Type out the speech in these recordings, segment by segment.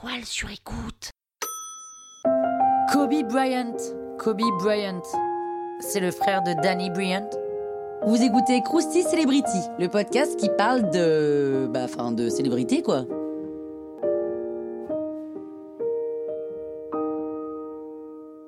toile sur écoute. Kobe Bryant. Kobe Bryant. C'est le frère de Danny Bryant. Vous écoutez Krusty Celebrity, le podcast qui parle de. Bah, enfin, de célébrité, quoi.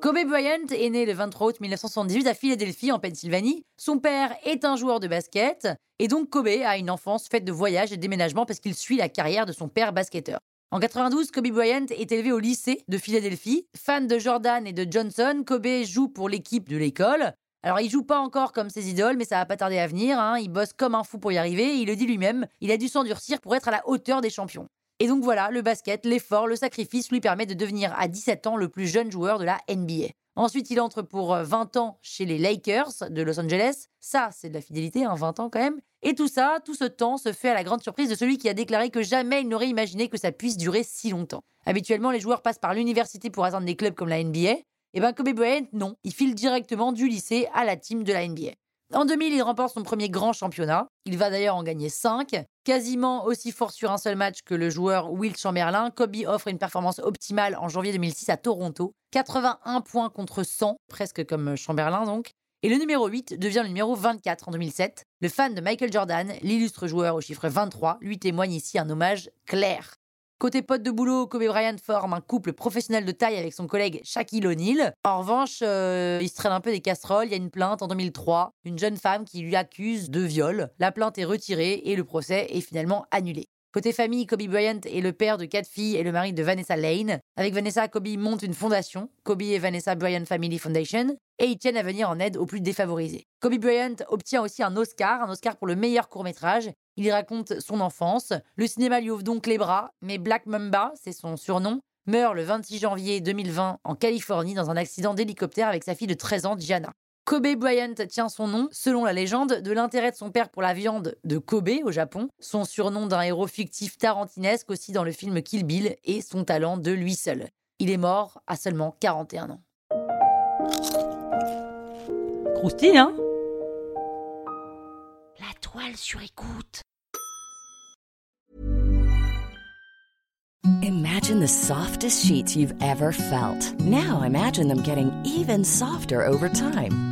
Kobe Bryant est né le 23 août 1978 à Philadelphie, en Pennsylvanie. Son père est un joueur de basket, et donc Kobe a une enfance faite de voyages et déménagements parce qu'il suit la carrière de son père basketteur. En 92, Kobe Bryant est élevé au lycée de Philadelphie. Fan de Jordan et de Johnson, Kobe joue pour l'équipe de l'école. Alors, il joue pas encore comme ses idoles, mais ça va pas tarder à venir. hein. Il bosse comme un fou pour y arriver. Il le dit lui-même, il a dû s'endurcir pour être à la hauteur des champions. Et donc voilà, le basket, l'effort, le sacrifice lui permet de devenir à 17 ans le plus jeune joueur de la NBA. Ensuite, il entre pour euh, 20 ans chez les Lakers de Los Angeles. Ça, c'est de la fidélité, hein, 20 ans quand même. Et tout ça, tout ce temps se fait à la grande surprise de celui qui a déclaré que jamais il n'aurait imaginé que ça puisse durer si longtemps. Habituellement, les joueurs passent par l'université pour atteindre des clubs comme la NBA. Et ben Kobe Bryant, non. Il file directement du lycée à la team de la NBA. En 2000, il remporte son premier grand championnat. Il va d'ailleurs en gagner 5. Quasiment aussi fort sur un seul match que le joueur Will Chamberlain, Kobe offre une performance optimale en janvier 2006 à Toronto. 81 points contre 100, presque comme Chamberlain donc. Et le numéro 8 devient le numéro 24 en 2007. Le fan de Michael Jordan, l'illustre joueur au chiffre 23, lui témoigne ici un hommage clair. Côté pote de boulot, Kobe Bryant forme un couple professionnel de taille avec son collègue Shaquille O'Neal. En revanche, euh, il se traîne un peu des casseroles. Il y a une plainte en 2003, une jeune femme qui lui accuse de viol. La plainte est retirée et le procès est finalement annulé. Côté famille, Kobe Bryant est le père de quatre filles et le mari de Vanessa Lane. Avec Vanessa, Kobe monte une fondation, Kobe et Vanessa Bryant Family Foundation, et ils tiennent à venir en aide aux plus défavorisés. Kobe Bryant obtient aussi un Oscar, un Oscar pour le meilleur court-métrage. Il raconte son enfance. Le cinéma lui ouvre donc les bras, mais Black Mamba, c'est son surnom, meurt le 26 janvier 2020 en Californie dans un accident d'hélicoptère avec sa fille de 13 ans, Gianna. Kobe Bryant tient son nom, selon la légende, de l'intérêt de son père pour la viande de Kobe au Japon, son surnom d'un héros fictif tarantinesque aussi dans le film Kill Bill et son talent de lui seul. Il est mort à seulement 41 ans. Croustille, hein? La toile sur écoute. Imagine the softest sheets you've ever felt. Now imagine them getting even softer over time.